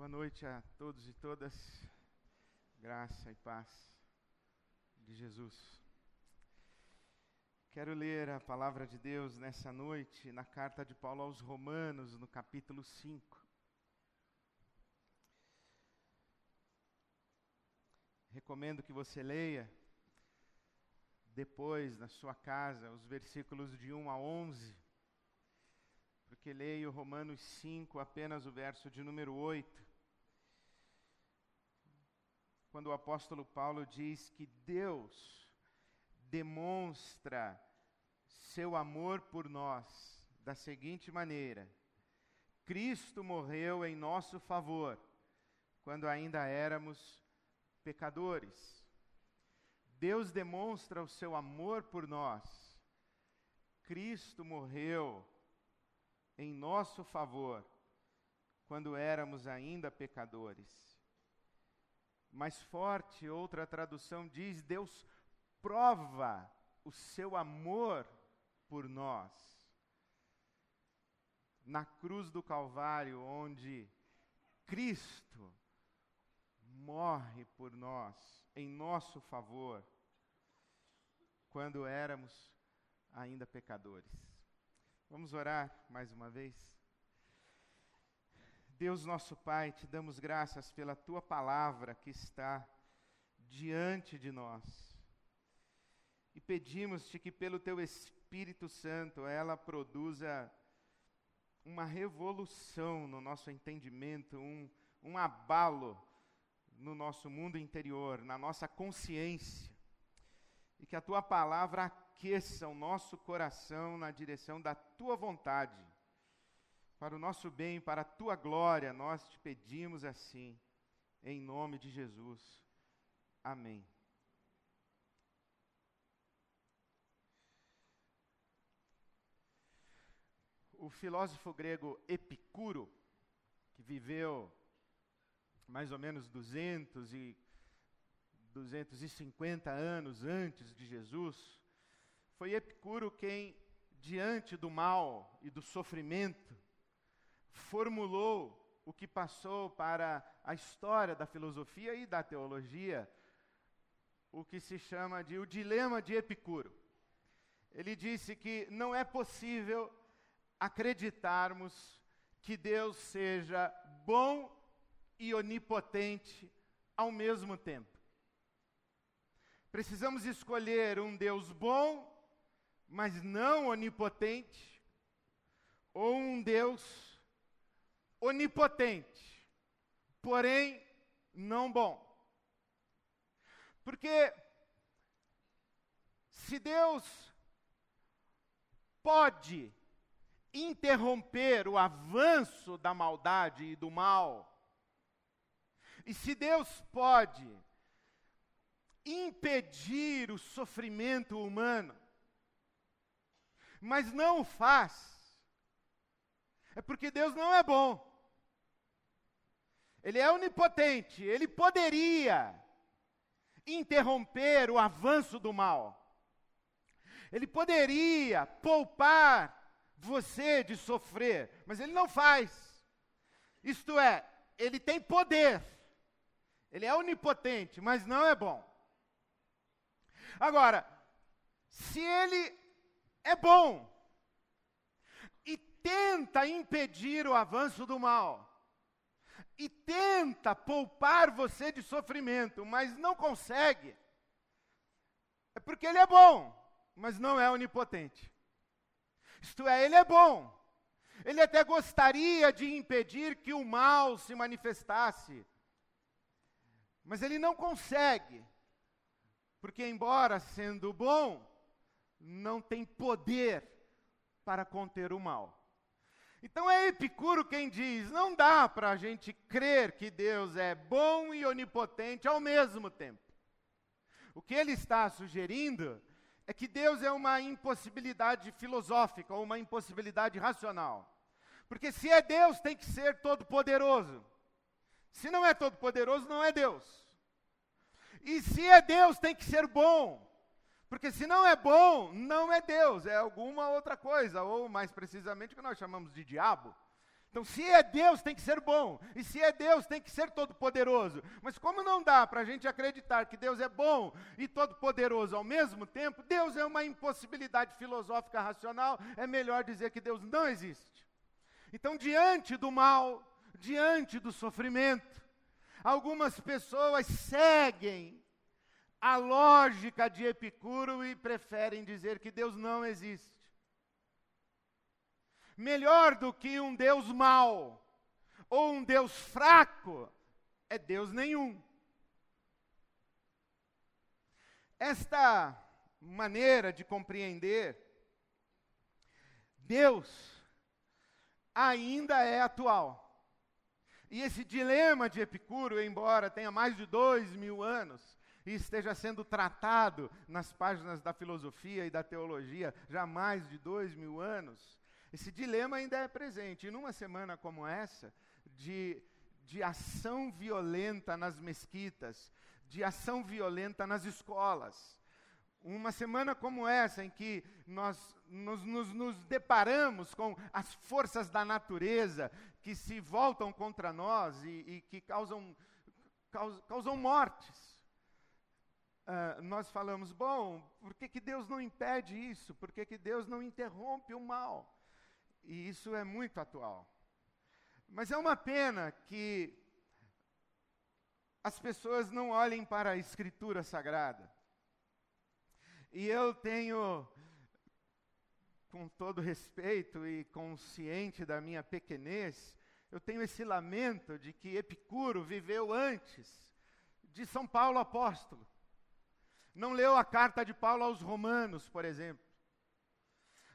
Boa noite a todos e todas. Graça e paz de Jesus. Quero ler a palavra de Deus nessa noite na carta de Paulo aos Romanos, no capítulo 5. Recomendo que você leia depois na sua casa os versículos de 1 a 11 porque leio Romanos 5, apenas o verso de número 8. Quando o apóstolo Paulo diz que Deus demonstra seu amor por nós da seguinte maneira: Cristo morreu em nosso favor quando ainda éramos pecadores. Deus demonstra o seu amor por nós. Cristo morreu em nosso favor quando éramos ainda pecadores. Mais forte, outra tradução diz: Deus prova o seu amor por nós. Na cruz do Calvário, onde Cristo morre por nós, em nosso favor, quando éramos ainda pecadores. Vamos orar mais uma vez? Deus nosso Pai, te damos graças pela tua palavra que está diante de nós. E pedimos-te que pelo teu Espírito Santo ela produza uma revolução no nosso entendimento, um, um abalo no nosso mundo interior, na nossa consciência. E que a tua palavra aqueça o nosso coração na direção da tua vontade. Para o nosso bem, para a tua glória, nós te pedimos assim, em nome de Jesus. Amém. O filósofo grego Epicuro, que viveu mais ou menos 200 e 250 anos antes de Jesus, foi Epicuro quem, diante do mal e do sofrimento, formulou o que passou para a história da filosofia e da teologia, o que se chama de o dilema de Epicuro. Ele disse que não é possível acreditarmos que Deus seja bom e onipotente ao mesmo tempo. Precisamos escolher um Deus bom mas não onipotente, ou um Deus onipotente, porém não bom. Porque se Deus pode interromper o avanço da maldade e do mal, e se Deus pode impedir o sofrimento humano, mas não o faz, é porque Deus não é bom. Ele é onipotente, ele poderia interromper o avanço do mal. Ele poderia poupar você de sofrer, mas ele não faz. Isto é, ele tem poder. Ele é onipotente, mas não é bom. Agora, se ele é bom e tenta impedir o avanço do mal, e tenta poupar você de sofrimento, mas não consegue, é porque ele é bom, mas não é onipotente. Isto é, ele é bom, ele até gostaria de impedir que o mal se manifestasse, mas ele não consegue, porque, embora sendo bom, não tem poder para conter o mal. Então é Epicuro quem diz: não dá para a gente crer que Deus é bom e onipotente ao mesmo tempo. O que ele está sugerindo é que Deus é uma impossibilidade filosófica uma impossibilidade racional. Porque se é Deus, tem que ser todo-poderoso. Se não é todo-poderoso, não é Deus. E se é Deus, tem que ser bom. Porque se não é bom, não é Deus, é alguma outra coisa, ou mais precisamente o que nós chamamos de diabo. Então, se é Deus, tem que ser bom. E se é Deus, tem que ser todo-poderoso. Mas como não dá para a gente acreditar que Deus é bom e todo-poderoso ao mesmo tempo, Deus é uma impossibilidade filosófica racional, é melhor dizer que Deus não existe. Então, diante do mal, diante do sofrimento, algumas pessoas seguem a lógica de Epicuro e preferem dizer que Deus não existe melhor do que um Deus mau ou um Deus fraco é Deus nenhum. Esta maneira de compreender Deus ainda é atual. E esse dilema de Epicuro, embora tenha mais de dois mil anos, e esteja sendo tratado nas páginas da filosofia e da teologia já há mais de dois mil anos, esse dilema ainda é presente. E numa semana como essa, de, de ação violenta nas mesquitas, de ação violenta nas escolas, uma semana como essa, em que nós nos, nos, nos, deparamos com as forças da natureza que se voltam contra nós e, e que causam, causam, causam mortes. Uh, nós falamos, bom, por que, que Deus não impede isso? Por que, que Deus não interrompe o mal? E isso é muito atual. Mas é uma pena que as pessoas não olhem para a Escritura Sagrada. E eu tenho, com todo respeito e consciente da minha pequenez, eu tenho esse lamento de que Epicuro viveu antes de São Paulo apóstolo. Não leu a carta de Paulo aos Romanos, por exemplo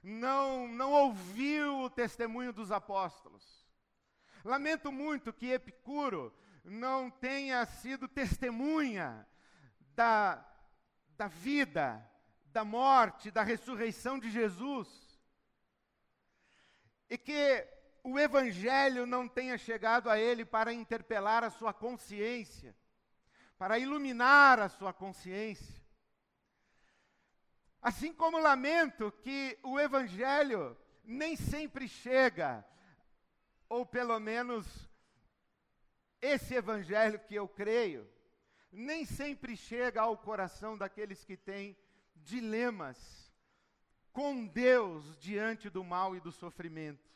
não, não ouviu o testemunho dos apóstolos. Lamento muito que Epicuro não tenha sido testemunha da, da vida, da morte, da ressurreição de Jesus. E que o Evangelho não tenha chegado a ele para interpelar a sua consciência, para iluminar a sua consciência. Assim como lamento que o Evangelho nem sempre chega, ou pelo menos esse Evangelho que eu creio, nem sempre chega ao coração daqueles que têm dilemas com Deus diante do mal e do sofrimento.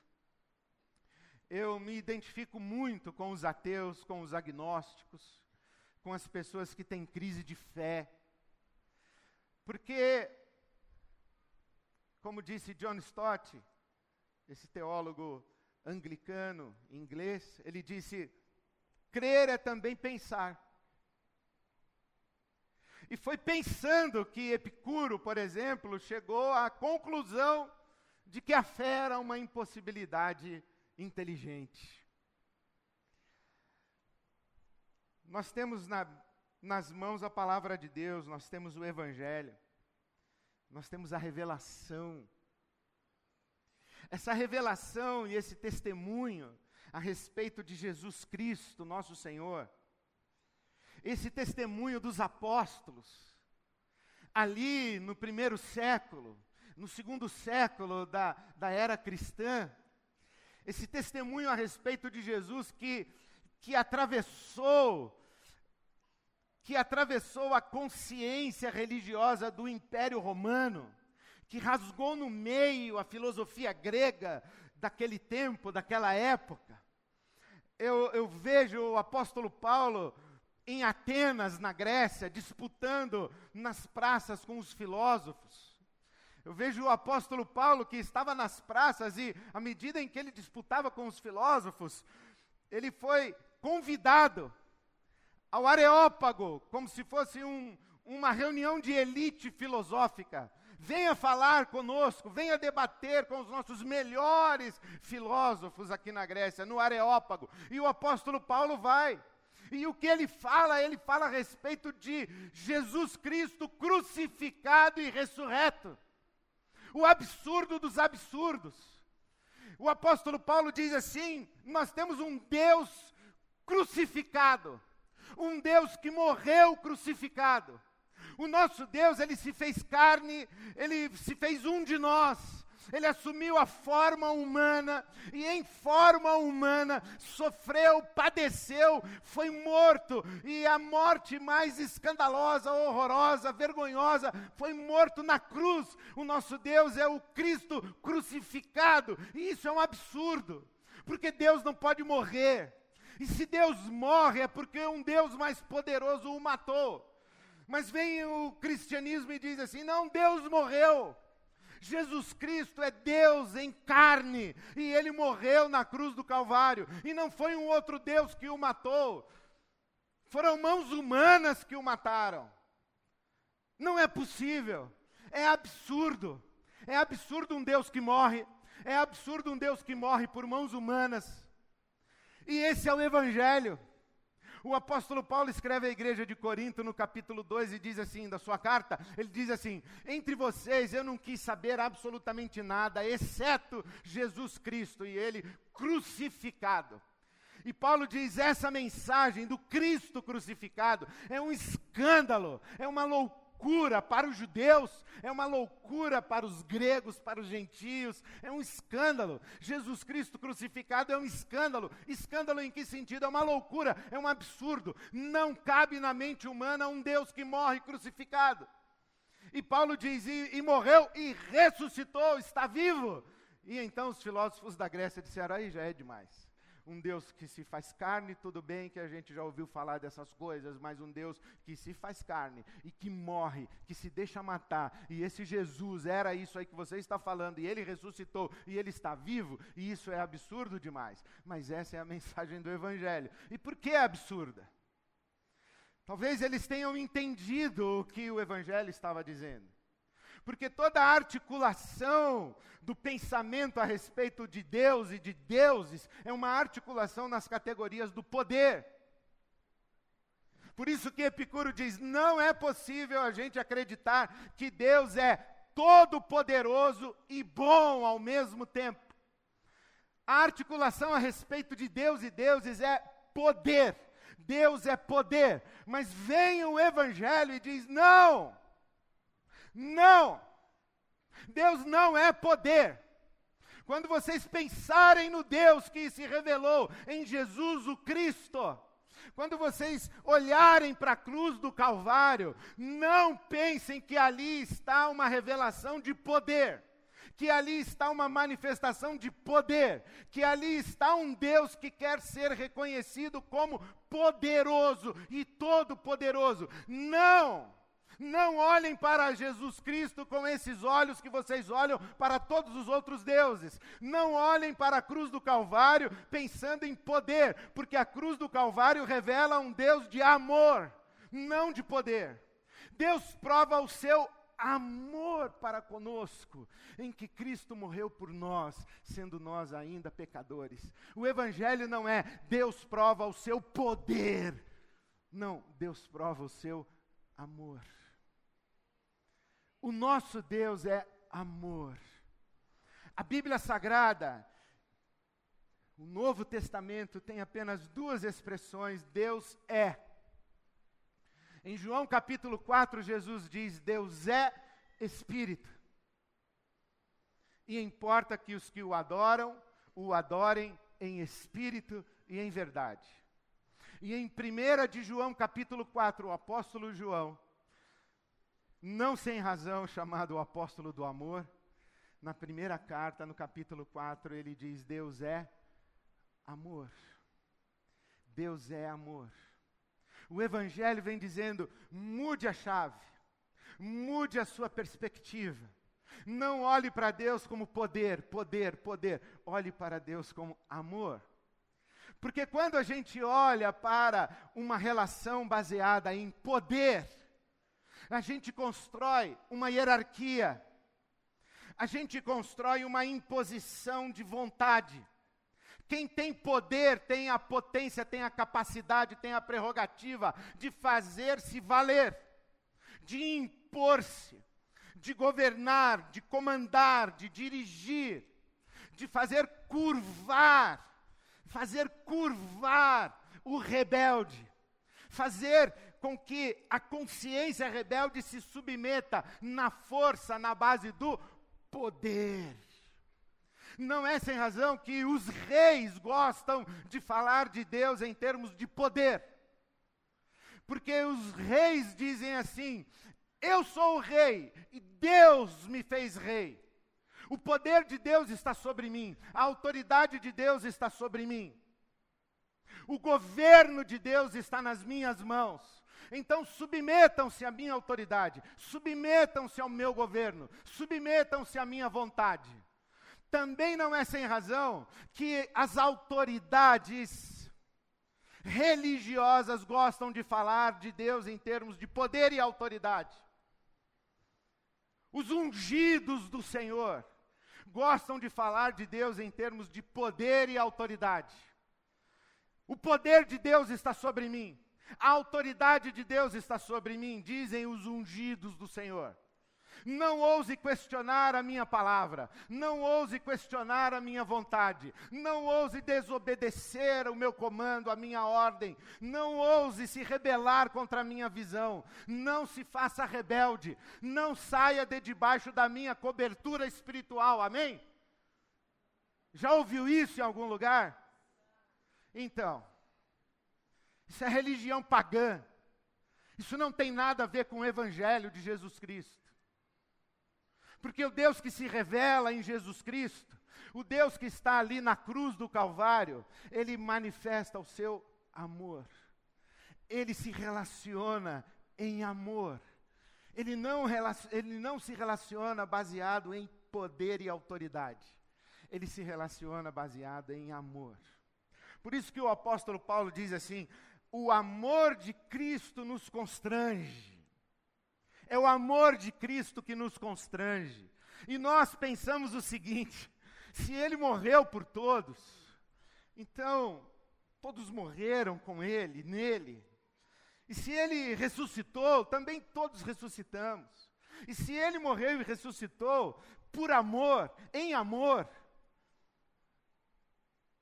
Eu me identifico muito com os ateus, com os agnósticos, com as pessoas que têm crise de fé, porque como disse John Stott, esse teólogo anglicano inglês, ele disse: crer é também pensar. E foi pensando que Epicuro, por exemplo, chegou à conclusão de que a fé era uma impossibilidade inteligente. Nós temos na, nas mãos a palavra de Deus, nós temos o Evangelho nós temos a revelação. Essa revelação e esse testemunho a respeito de Jesus Cristo, nosso Senhor, esse testemunho dos apóstolos, ali no primeiro século, no segundo século da, da era cristã, esse testemunho a respeito de Jesus que, que atravessou que atravessou a consciência religiosa do Império Romano, que rasgou no meio a filosofia grega daquele tempo, daquela época. Eu, eu vejo o apóstolo Paulo em Atenas, na Grécia, disputando nas praças com os filósofos. Eu vejo o apóstolo Paulo que estava nas praças e, à medida em que ele disputava com os filósofos, ele foi convidado ao Areópago, como se fosse um, uma reunião de elite filosófica. Venha falar conosco, venha debater com os nossos melhores filósofos aqui na Grécia, no Areópago. E o apóstolo Paulo vai. E o que ele fala? Ele fala a respeito de Jesus Cristo crucificado e ressurreto. O absurdo dos absurdos. O apóstolo Paulo diz assim: Nós temos um Deus crucificado um Deus que morreu crucificado. O nosso Deus, ele se fez carne, ele se fez um de nós. ele assumiu a forma humana e, em forma humana, sofreu, padeceu, foi morto e a morte mais escandalosa, horrorosa, vergonhosa, foi morto na cruz. O nosso Deus é o Cristo crucificado e isso é um absurdo, porque Deus não pode morrer. E se Deus morre é porque um Deus mais poderoso o matou. Mas vem o cristianismo e diz assim: não, Deus morreu. Jesus Cristo é Deus em carne, e ele morreu na cruz do Calvário, e não foi um outro Deus que o matou, foram mãos humanas que o mataram. Não é possível, é absurdo, é absurdo um Deus que morre, é absurdo um Deus que morre por mãos humanas, e esse é o Evangelho. O apóstolo Paulo escreve à igreja de Corinto no capítulo 2 e diz assim, da sua carta, ele diz assim: Entre vocês eu não quis saber absolutamente nada, exceto Jesus Cristo e ele crucificado. E Paulo diz: essa mensagem do Cristo crucificado é um escândalo, é uma loucura loucura para os judeus, é uma loucura para os gregos, para os gentios, é um escândalo. Jesus Cristo crucificado é um escândalo. Escândalo em que sentido? É uma loucura, é um absurdo. Não cabe na mente humana um Deus que morre crucificado. E Paulo diz: e, e morreu e ressuscitou, está vivo. E então os filósofos da Grécia disseram: aí já é demais um Deus que se faz carne, tudo bem que a gente já ouviu falar dessas coisas, mas um Deus que se faz carne e que morre, que se deixa matar, e esse Jesus era isso aí que você está falando, e ele ressuscitou, e ele está vivo, e isso é absurdo demais. Mas essa é a mensagem do Evangelho. E por que é absurda? Talvez eles tenham entendido o que o Evangelho estava dizendo porque toda articulação do pensamento a respeito de Deus e de deuses é uma articulação nas categorias do poder. Por isso que Epicuro diz: não é possível a gente acreditar que Deus é todo-poderoso e bom ao mesmo tempo. A articulação a respeito de Deus e deuses é poder. Deus é poder. Mas vem o Evangelho e diz: não, não! Deus não é poder. Quando vocês pensarem no Deus que se revelou em Jesus o Cristo, quando vocês olharem para a cruz do Calvário, não pensem que ali está uma revelação de poder, que ali está uma manifestação de poder, que ali está um Deus que quer ser reconhecido como poderoso e todo-poderoso. Não! Não olhem para Jesus Cristo com esses olhos que vocês olham para todos os outros deuses. Não olhem para a cruz do Calvário pensando em poder, porque a cruz do Calvário revela um Deus de amor, não de poder. Deus prova o seu amor para conosco, em que Cristo morreu por nós, sendo nós ainda pecadores. O Evangelho não é Deus prova o seu poder, não, Deus prova o seu amor. O nosso Deus é amor. A Bíblia Sagrada, o Novo Testamento tem apenas duas expressões: Deus é. Em João capítulo 4, Jesus diz: Deus é Espírito. E importa que os que o adoram, o adorem em espírito e em verdade. E em 1 de João capítulo 4, o apóstolo João, não sem razão, chamado o apóstolo do amor. Na primeira carta, no capítulo 4, ele diz: Deus é amor. Deus é amor. O Evangelho vem dizendo: mude a chave, mude a sua perspectiva. Não olhe para Deus como poder, poder, poder. Olhe para Deus como amor. Porque quando a gente olha para uma relação baseada em poder, a gente constrói uma hierarquia, a gente constrói uma imposição de vontade. Quem tem poder tem a potência, tem a capacidade, tem a prerrogativa de fazer-se valer, de impor-se, de governar, de comandar, de dirigir, de fazer curvar, fazer curvar o rebelde, fazer com que a consciência rebelde se submeta na força, na base do poder. Não é sem razão que os reis gostam de falar de Deus em termos de poder. Porque os reis dizem assim: eu sou o rei e Deus me fez rei. O poder de Deus está sobre mim, a autoridade de Deus está sobre mim. O governo de Deus está nas minhas mãos. Então submetam-se à minha autoridade, submetam-se ao meu governo, submetam-se à minha vontade. Também não é sem razão que as autoridades religiosas gostam de falar de Deus em termos de poder e autoridade. Os ungidos do Senhor gostam de falar de Deus em termos de poder e autoridade. O poder de Deus está sobre mim. A autoridade de Deus está sobre mim, dizem os ungidos do Senhor. Não ouse questionar a minha palavra, não ouse questionar a minha vontade, não ouse desobedecer o meu comando, a minha ordem, não ouse se rebelar contra a minha visão, não se faça rebelde, não saia de debaixo da minha cobertura espiritual, amém? Já ouviu isso em algum lugar? Então, isso é religião pagã. Isso não tem nada a ver com o Evangelho de Jesus Cristo. Porque o Deus que se revela em Jesus Cristo, o Deus que está ali na cruz do Calvário, ele manifesta o seu amor. Ele se relaciona em amor. Ele não, ele não se relaciona baseado em poder e autoridade. Ele se relaciona baseado em amor. Por isso que o apóstolo Paulo diz assim: o amor de Cristo nos constrange. É o amor de Cristo que nos constrange. E nós pensamos o seguinte: se ele morreu por todos, então todos morreram com ele, nele. E se ele ressuscitou, também todos ressuscitamos. E se ele morreu e ressuscitou por amor, em amor,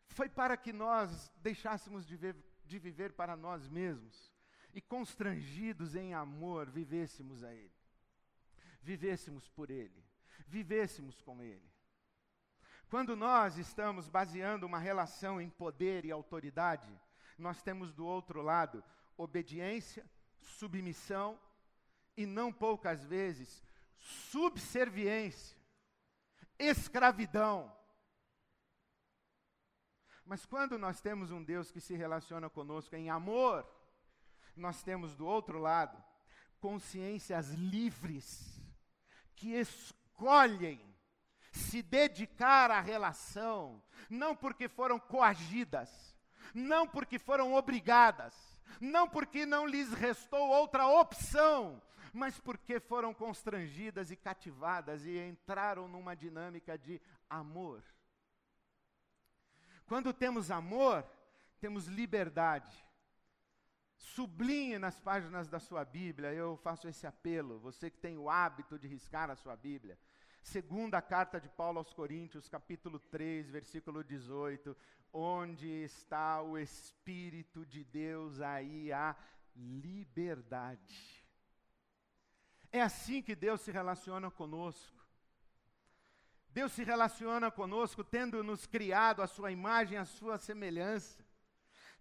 foi para que nós deixássemos de, ver, de viver para nós mesmos. E constrangidos em amor vivêssemos a Ele, vivêssemos por Ele, vivêssemos com Ele. Quando nós estamos baseando uma relação em poder e autoridade, nós temos do outro lado obediência, submissão e não poucas vezes subserviência, escravidão, mas quando nós temos um Deus que se relaciona conosco em amor, nós temos do outro lado consciências livres que escolhem se dedicar à relação, não porque foram coagidas, não porque foram obrigadas, não porque não lhes restou outra opção, mas porque foram constrangidas e cativadas e entraram numa dinâmica de amor. Quando temos amor, temos liberdade. Sublinhe nas páginas da sua Bíblia, eu faço esse apelo, você que tem o hábito de riscar a sua Bíblia. Segunda carta de Paulo aos Coríntios, capítulo 3, versículo 18, onde está o Espírito de Deus, aí a liberdade. É assim que Deus se relaciona conosco. Deus se relaciona conosco tendo nos criado a sua imagem, a sua semelhança,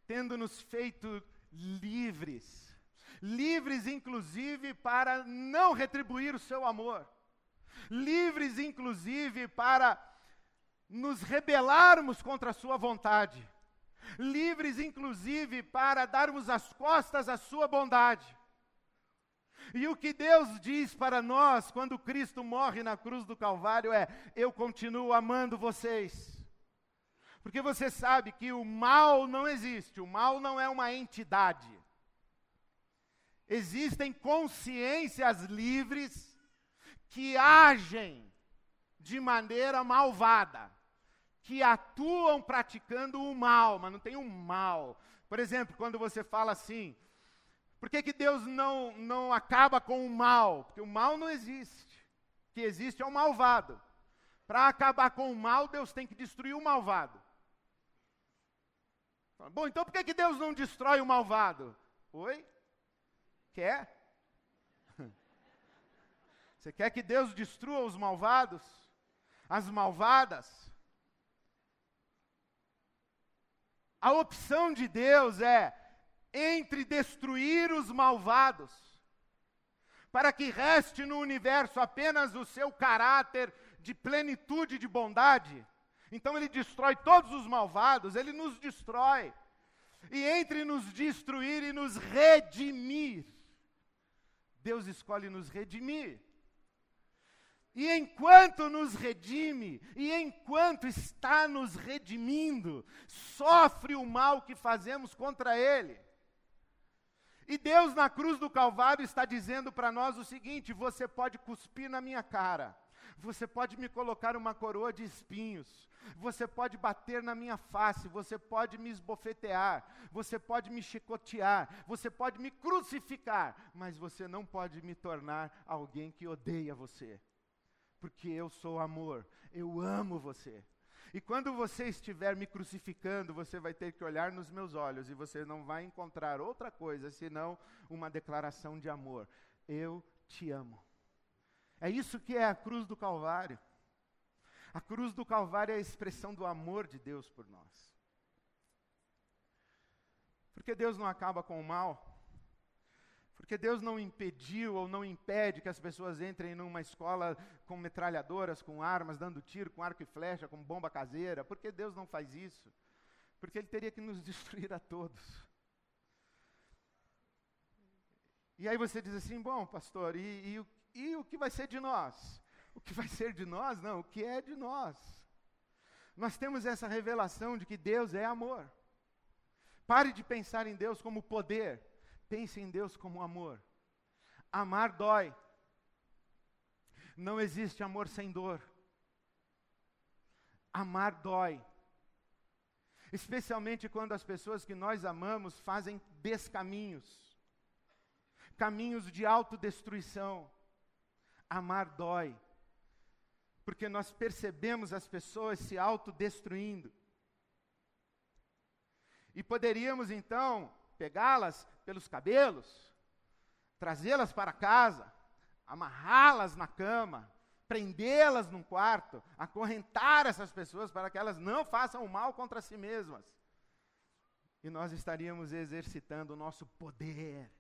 tendo nos feito livres, livres inclusive para não retribuir o seu amor, livres inclusive para nos rebelarmos contra a sua vontade, livres inclusive para darmos as costas à sua bondade. E o que Deus diz para nós quando Cristo morre na cruz do Calvário é: Eu continuo amando vocês. Porque você sabe que o mal não existe, o mal não é uma entidade. Existem consciências livres que agem de maneira malvada, que atuam praticando o mal, mas não tem um mal. Por exemplo, quando você fala assim, por que, que Deus não, não acaba com o mal? Porque o mal não existe. O que existe é o malvado. Para acabar com o mal, Deus tem que destruir o malvado. Tá bom, então por que, que Deus não destrói o malvado? Oi? Quer? Você quer que Deus destrua os malvados? As malvadas? A opção de Deus é entre destruir os malvados, para que reste no universo apenas o seu caráter de plenitude de bondade. Então ele destrói todos os malvados, ele nos destrói. E entre nos destruir e nos redimir, Deus escolhe nos redimir. E enquanto nos redime, e enquanto está nos redimindo, sofre o mal que fazemos contra Ele. E Deus na cruz do Calvário está dizendo para nós o seguinte: você pode cuspir na minha cara, você pode me colocar uma coroa de espinhos, você pode bater na minha face, você pode me esbofetear, você pode me chicotear, você pode me crucificar, mas você não pode me tornar alguém que odeia você porque eu sou amor, eu amo você. E quando você estiver me crucificando, você vai ter que olhar nos meus olhos e você não vai encontrar outra coisa senão uma declaração de amor. Eu te amo. É isso que é a cruz do Calvário. A cruz do Calvário é a expressão do amor de Deus por nós. Porque Deus não acaba com o mal. Porque Deus não impediu ou não impede que as pessoas entrem numa escola com metralhadoras, com armas, dando tiro, com arco e flecha, com bomba caseira. Porque Deus não faz isso? Porque Ele teria que nos destruir a todos. E aí você diz assim: bom, pastor, e, e, e o que vai ser de nós? O que vai ser de nós? Não, o que é de nós. Nós temos essa revelação de que Deus é amor. Pare de pensar em Deus como poder Pense em Deus como amor. Amar dói. Não existe amor sem dor. Amar dói. Especialmente quando as pessoas que nós amamos fazem descaminhos caminhos de autodestruição. Amar dói. Porque nós percebemos as pessoas se autodestruindo. E poderíamos então pegá-las pelos cabelos, trazê-las para casa, amarrá-las na cama, prendê-las num quarto, acorrentar essas pessoas para que elas não façam mal contra si mesmas. E nós estaríamos exercitando o nosso poder,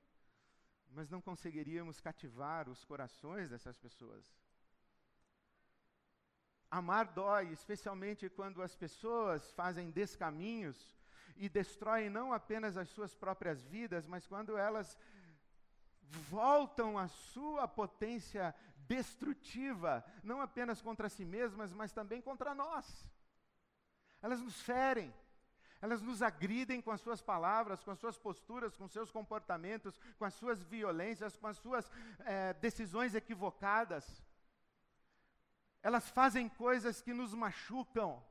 mas não conseguiríamos cativar os corações dessas pessoas. Amar dói, especialmente quando as pessoas fazem descaminhos e destroem não apenas as suas próprias vidas, mas quando elas voltam à sua potência destrutiva, não apenas contra si mesmas, mas também contra nós. Elas nos ferem, elas nos agridem com as suas palavras, com as suas posturas, com seus comportamentos, com as suas violências, com as suas é, decisões equivocadas. Elas fazem coisas que nos machucam.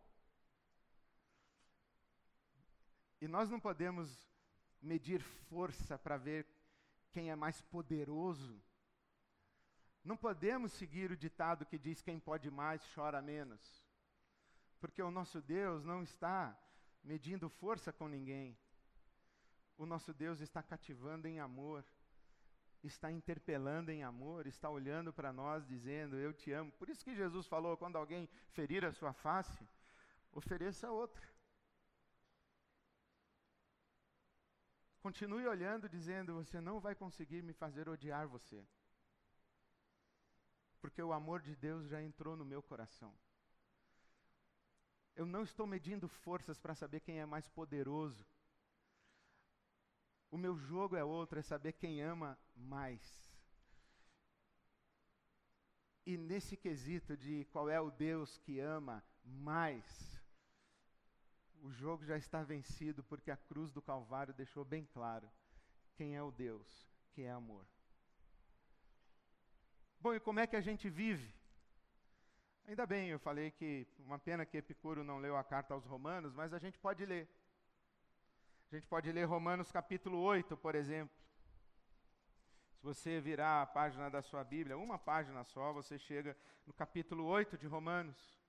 E nós não podemos medir força para ver quem é mais poderoso. Não podemos seguir o ditado que diz quem pode mais chora menos. Porque o nosso Deus não está medindo força com ninguém. O nosso Deus está cativando em amor, está interpelando em amor, está olhando para nós dizendo: Eu te amo. Por isso que Jesus falou: quando alguém ferir a sua face, ofereça outra. Continue olhando, dizendo: Você não vai conseguir me fazer odiar você. Porque o amor de Deus já entrou no meu coração. Eu não estou medindo forças para saber quem é mais poderoso. O meu jogo é outro, é saber quem ama mais. E nesse quesito de qual é o Deus que ama mais, o jogo já está vencido porque a cruz do Calvário deixou bem claro quem é o Deus que é amor. Bom, e como é que a gente vive? Ainda bem, eu falei que uma pena que Epicuro não leu a carta aos Romanos, mas a gente pode ler. A gente pode ler Romanos capítulo 8, por exemplo. Se você virar a página da sua Bíblia, uma página só, você chega no capítulo 8 de Romanos.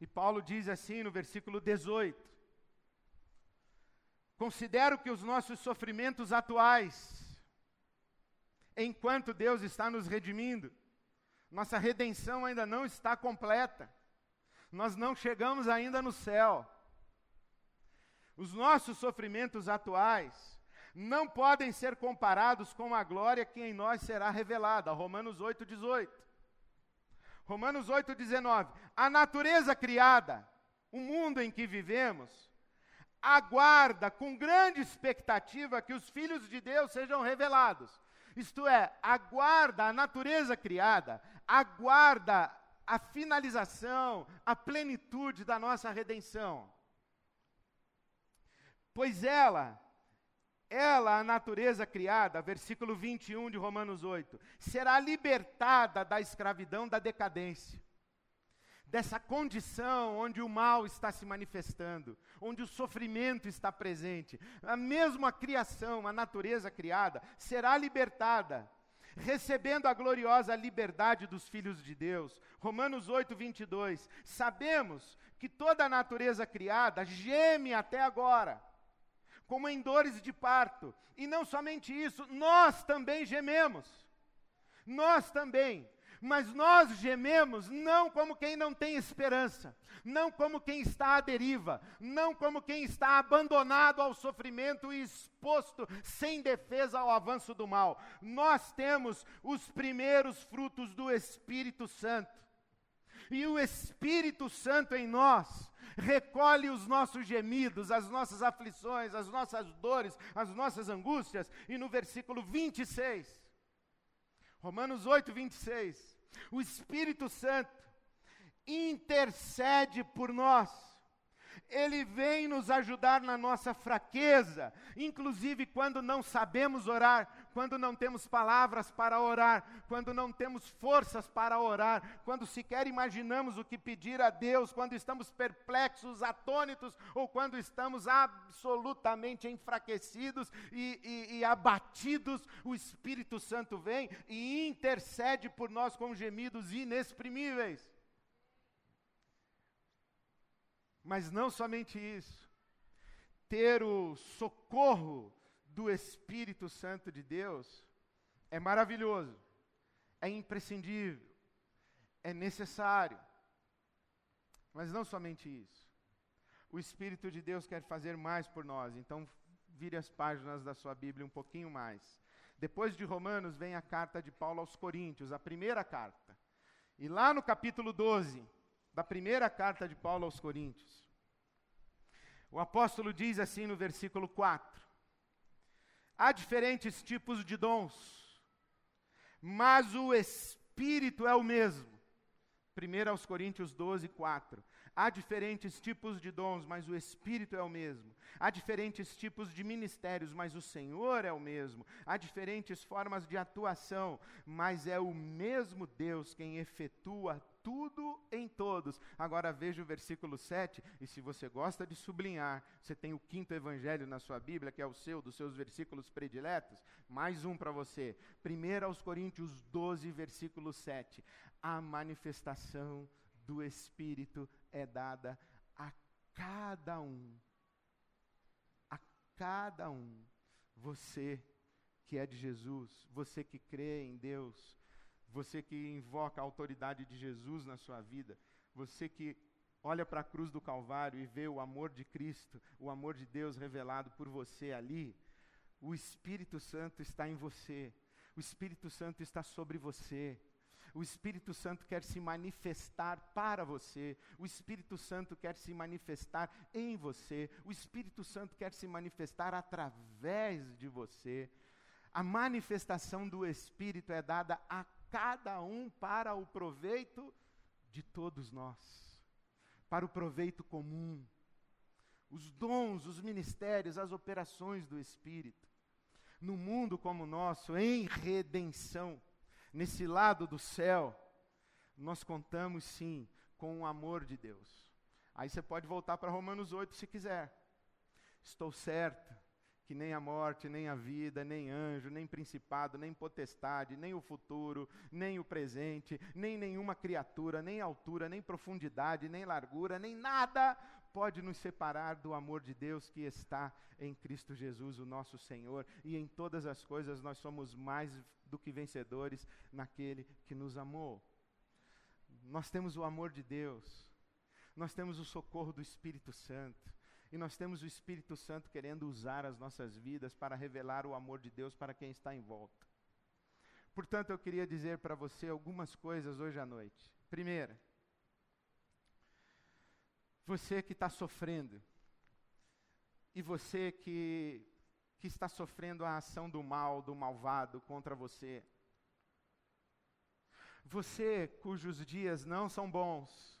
E Paulo diz assim no versículo 18: Considero que os nossos sofrimentos atuais, enquanto Deus está nos redimindo, nossa redenção ainda não está completa, nós não chegamos ainda no céu. Os nossos sofrimentos atuais não podem ser comparados com a glória que em nós será revelada. Romanos 8, 18. Romanos 8, 19. A natureza criada, o mundo em que vivemos, aguarda com grande expectativa que os filhos de Deus sejam revelados. Isto é, aguarda a natureza criada, aguarda a finalização, a plenitude da nossa redenção. Pois ela, ela, a natureza criada, versículo 21 de Romanos 8, será libertada da escravidão da decadência, dessa condição onde o mal está se manifestando, onde o sofrimento está presente. A mesma criação, a natureza criada, será libertada recebendo a gloriosa liberdade dos filhos de Deus. Romanos 8, 22. Sabemos que toda a natureza criada geme até agora, como em dores de parto. E não somente isso, nós também gememos. Nós também. Mas nós gememos não como quem não tem esperança, não como quem está à deriva, não como quem está abandonado ao sofrimento e exposto sem defesa ao avanço do mal. Nós temos os primeiros frutos do Espírito Santo. E o Espírito Santo em nós recolhe os nossos gemidos, as nossas aflições, as nossas dores, as nossas angústias. E no versículo 26, Romanos 8, 26, o Espírito Santo intercede por nós. Ele vem nos ajudar na nossa fraqueza, inclusive quando não sabemos orar, quando não temos palavras para orar, quando não temos forças para orar, quando sequer imaginamos o que pedir a Deus, quando estamos perplexos, atônitos, ou quando estamos absolutamente enfraquecidos e, e, e abatidos, o Espírito Santo vem e intercede por nós com gemidos inexprimíveis. Mas não somente isso, ter o socorro do Espírito Santo de Deus é maravilhoso, é imprescindível, é necessário. Mas não somente isso. O Espírito de Deus quer fazer mais por nós, então vire as páginas da sua Bíblia um pouquinho mais. Depois de Romanos vem a carta de Paulo aos Coríntios, a primeira carta. E lá no capítulo 12, da primeira carta de Paulo aos Coríntios. O apóstolo diz assim no versículo 4: Há diferentes tipos de dons, mas o Espírito é o mesmo. 1 aos Coríntios 12, 4. Há diferentes tipos de dons, mas o Espírito é o mesmo. Há diferentes tipos de ministérios, mas o Senhor é o mesmo. Há diferentes formas de atuação, mas é o mesmo Deus quem efetua tudo em todos. Agora veja o versículo 7, e se você gosta de sublinhar, você tem o quinto evangelho na sua Bíblia, que é o seu, dos seus versículos prediletos. Mais um para você. 1 aos Coríntios 12, versículo 7. A manifestação do Espírito é dada a cada um. A cada um. Você que é de Jesus, você que crê em Deus, você que invoca a autoridade de Jesus na sua vida, você que olha para a cruz do Calvário e vê o amor de Cristo, o amor de Deus revelado por você ali, o Espírito Santo está em você, o Espírito Santo está sobre você. O Espírito Santo quer se manifestar para você. O Espírito Santo quer se manifestar em você. O Espírito Santo quer se manifestar através de você. A manifestação do Espírito é dada a cada um para o proveito de todos nós, para o proveito comum. Os dons, os ministérios, as operações do Espírito. No mundo como o nosso, em redenção, nesse lado do céu, nós contamos sim com o amor de Deus. Aí você pode voltar para Romanos 8 se quiser. Estou certo que nem a morte, nem a vida, nem anjo, nem principado, nem potestade, nem o futuro, nem o presente, nem nenhuma criatura, nem altura, nem profundidade, nem largura, nem nada pode nos separar do amor de Deus que está em Cristo Jesus, o nosso Senhor, e em todas as coisas nós somos mais do que vencedores naquele que nos amou. Nós temos o amor de Deus, nós temos o socorro do Espírito Santo. E nós temos o Espírito Santo querendo usar as nossas vidas para revelar o amor de Deus para quem está em volta. Portanto, eu queria dizer para você algumas coisas hoje à noite. Primeira, você que está sofrendo, e você que, que está sofrendo a ação do mal, do malvado contra você, você cujos dias não são bons,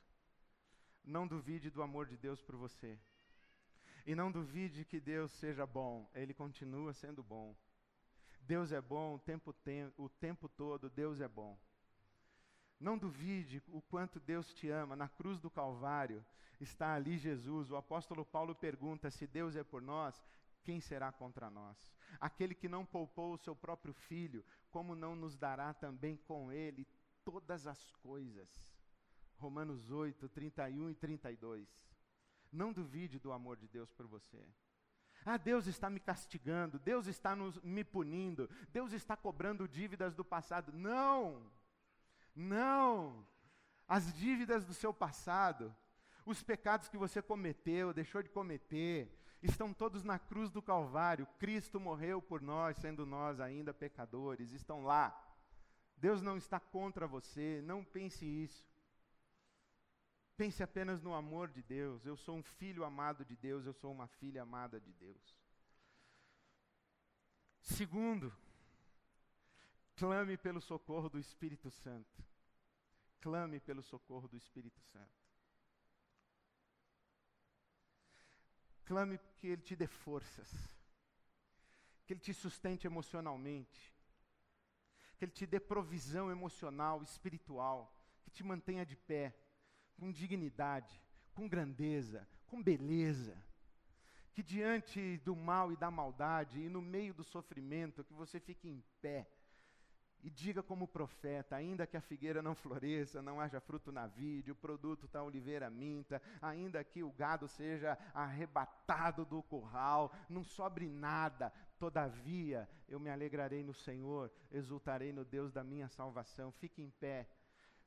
não duvide do amor de Deus por você. E não duvide que Deus seja bom, Ele continua sendo bom. Deus é bom o tempo, o tempo todo, Deus é bom. Não duvide o quanto Deus te ama. Na cruz do Calvário está ali Jesus. O apóstolo Paulo pergunta: se Deus é por nós, quem será contra nós? Aquele que não poupou o seu próprio filho, como não nos dará também com ele todas as coisas? Romanos 8, 31 e 32. Não duvide do amor de Deus por você. Ah, Deus está me castigando, Deus está nos, me punindo, Deus está cobrando dívidas do passado. Não! Não! As dívidas do seu passado, os pecados que você cometeu, deixou de cometer, estão todos na cruz do Calvário. Cristo morreu por nós, sendo nós ainda pecadores, estão lá. Deus não está contra você, não pense isso. Pense apenas no amor de Deus. Eu sou um filho amado de Deus, eu sou uma filha amada de Deus. Segundo, clame pelo socorro do Espírito Santo. Clame pelo socorro do Espírito Santo. Clame que Ele te dê forças, que Ele te sustente emocionalmente, que Ele te dê provisão emocional, espiritual, que te mantenha de pé, com dignidade, com grandeza, com beleza. Que diante do mal e da maldade e no meio do sofrimento, que você fique em pé e diga como profeta: ainda que a figueira não floresça, não haja fruto na vide, o produto da oliveira minta, ainda que o gado seja arrebatado do curral, não sobre nada, todavia eu me alegrarei no Senhor, exultarei no Deus da minha salvação. Fique em pé.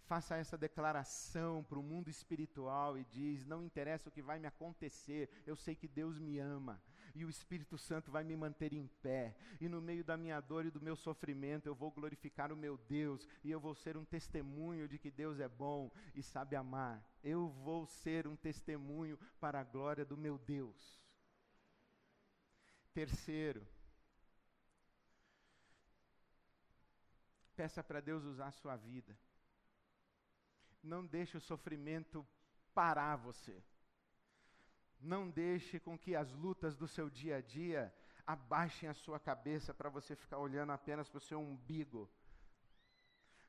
Faça essa declaração para o mundo espiritual e diz: Não interessa o que vai me acontecer, eu sei que Deus me ama e o Espírito Santo vai me manter em pé. E no meio da minha dor e do meu sofrimento, eu vou glorificar o meu Deus e eu vou ser um testemunho de que Deus é bom e sabe amar. Eu vou ser um testemunho para a glória do meu Deus. Terceiro, peça para Deus usar a sua vida. Não deixe o sofrimento parar você. Não deixe com que as lutas do seu dia a dia abaixem a sua cabeça para você ficar olhando apenas para o seu umbigo.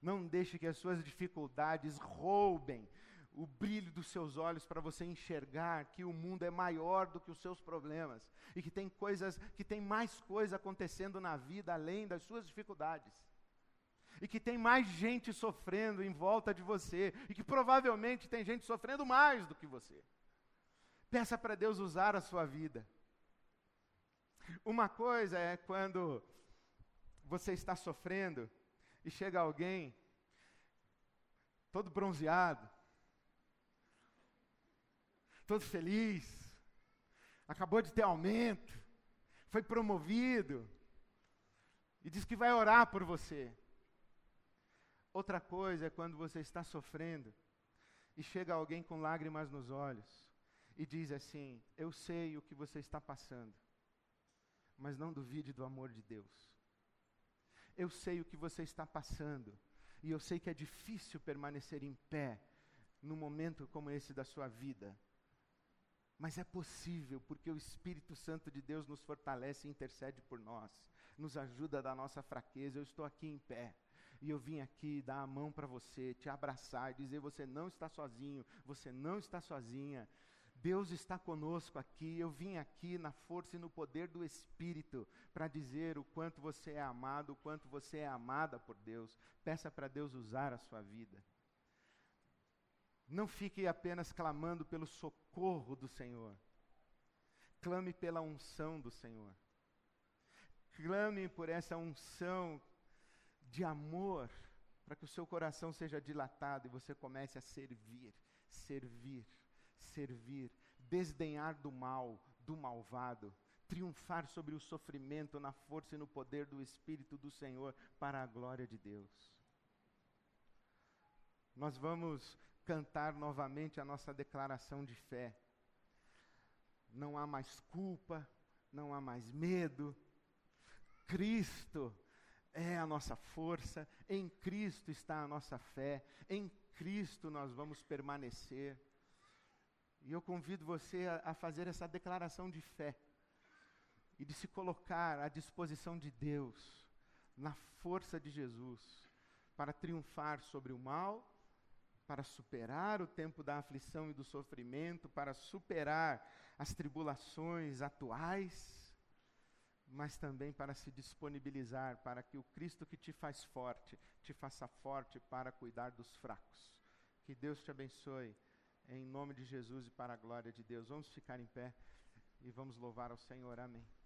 Não deixe que as suas dificuldades roubem o brilho dos seus olhos para você enxergar que o mundo é maior do que os seus problemas e que tem coisas, que tem mais coisa acontecendo na vida além das suas dificuldades. E que tem mais gente sofrendo em volta de você e que provavelmente tem gente sofrendo mais do que você. Peça para Deus usar a sua vida. Uma coisa é quando você está sofrendo e chega alguém todo bronzeado, todo feliz, acabou de ter aumento, foi promovido e diz que vai orar por você. Outra coisa é quando você está sofrendo e chega alguém com lágrimas nos olhos e diz assim: Eu sei o que você está passando, mas não duvide do amor de Deus. Eu sei o que você está passando, e eu sei que é difícil permanecer em pé num momento como esse da sua vida. Mas é possível, porque o Espírito Santo de Deus nos fortalece e intercede por nós, nos ajuda da nossa fraqueza. Eu estou aqui em pé. E eu vim aqui dar a mão para você, te abraçar, dizer: você não está sozinho, você não está sozinha. Deus está conosco aqui. Eu vim aqui na força e no poder do Espírito para dizer o quanto você é amado, o quanto você é amada por Deus. Peça para Deus usar a sua vida. Não fique apenas clamando pelo socorro do Senhor. Clame pela unção do Senhor. Clame por essa unção de amor, para que o seu coração seja dilatado e você comece a servir, servir servir, desdenhar do mal, do malvado, triunfar sobre o sofrimento na força e no poder do Espírito do Senhor para a glória de Deus. Nós vamos cantar novamente a nossa declaração de fé. Não há mais culpa, não há mais medo. Cristo é a nossa força, em Cristo está a nossa fé, em Cristo nós vamos permanecer. E eu convido você a, a fazer essa declaração de fé e de se colocar à disposição de Deus, na força de Jesus, para triunfar sobre o mal, para superar o tempo da aflição e do sofrimento, para superar as tribulações atuais, mas também para se disponibilizar para que o Cristo que te faz forte, te faça forte para cuidar dos fracos. Que Deus te abençoe, em nome de Jesus e para a glória de Deus. Vamos ficar em pé e vamos louvar ao Senhor. Amém.